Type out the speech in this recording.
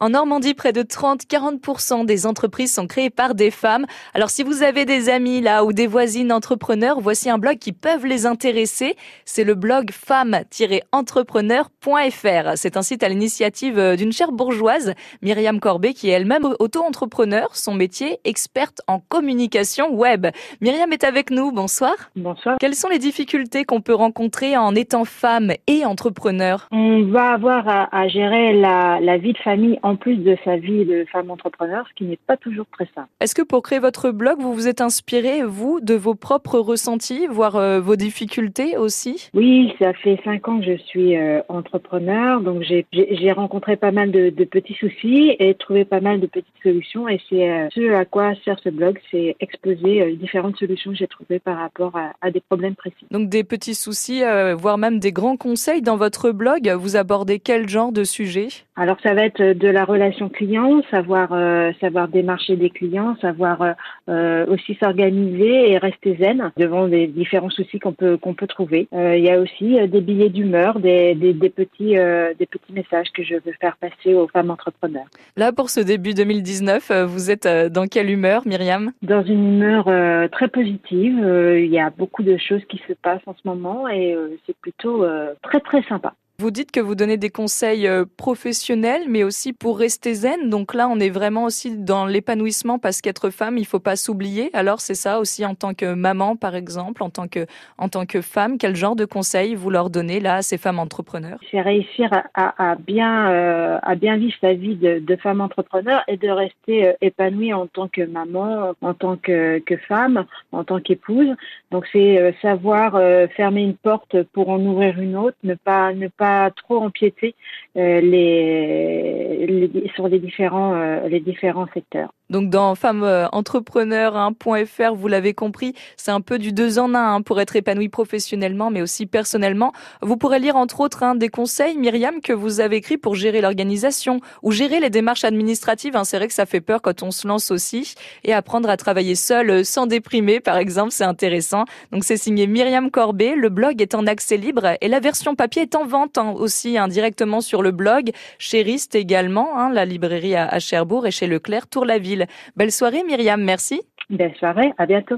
En Normandie, près de 30-40% des entreprises sont créées par des femmes. Alors si vous avez des amis là ou des voisines entrepreneurs, voici un blog qui peuvent les intéresser. C'est le blog femme-entrepreneur.fr. C'est un site à l'initiative euh, d'une chère bourgeoise, Myriam Corbet, qui est elle-même auto-entrepreneur, son métier experte en communication web. Myriam est avec nous, bonsoir. Bonsoir. Quelles sont les difficultés qu'on peut rencontrer en étant femme et entrepreneur? On va avoir à, à gérer la, la vie de famille en plus de sa vie de femme entrepreneur, ce qui n'est pas toujours très simple. Est-ce que pour créer votre blog, vous vous êtes inspiré, vous, de vos propres ressentis, voire euh, vos difficultés aussi? Oui, ça fait cinq ans que je suis euh, entrepreneur, donc j'ai rencontré pas mal de, de, petits soucis et trouvé pas mal de petites solutions. Et c'est euh, ce à quoi sert ce blog, c'est exposer différentes solutions que j'ai trouvées par rapport à, à, des problèmes précis. Donc des petits soucis, voire même des grands conseils dans votre blog. Vous abordez quel genre de sujet Alors ça va être de la relation client, savoir euh, savoir démarcher des clients, savoir euh, euh aussi s'organiser et rester zen devant les différents soucis qu'on peut qu'on peut trouver. Euh, il y a aussi euh, des billets d'humeur, des, des, des petits des petits messages que je veux faire passer aux femmes entrepreneurs. Là pour ce début 2019, vous êtes dans quelle humeur, Myriam? Dans une humeur très positive. il y a beaucoup de choses qui se passent en ce moment et c'est plutôt très très sympa. Vous dites que vous donnez des conseils euh, professionnels, mais aussi pour rester zen. Donc là, on est vraiment aussi dans l'épanouissement parce qu'être femme, il faut pas s'oublier. Alors c'est ça aussi en tant que maman, par exemple, en tant que en tant que femme, quel genre de conseils vous leur donnez là à ces femmes entrepreneurs? C'est réussir à, bien euh, à bien vivre sa vie de, femme entrepreneur et de rester euh, épanouie en tant que maman, en tant que, que femme, en tant qu'épouse. Donc c'est savoir fermer une porte pour en ouvrir une autre, ne pas ne pas trop empiéter euh, les, les, sur les différents, euh, les différents secteurs. Donc dans femmeentrepreneur.fr, vous l'avez compris, c'est un peu du deux en un hein, pour être épanoui professionnellement, mais aussi personnellement. Vous pourrez lire entre autres hein, des conseils, Myriam, que vous avez écrits pour gérer l'organisation ou gérer les démarches administratives. Hein. C'est vrai que ça fait peur quand on se lance aussi et apprendre à travailler seul euh, sans déprimer, par exemple, c'est intéressant. Donc c'est signé Myriam Corbet. Le blog est en accès libre et la version papier est en vente aussi indirectement sur le blog, chez Rist également, la librairie à, à Cherbourg et chez Leclerc Tour-la-Ville. Belle soirée Myriam, merci. Belle soirée, à bientôt.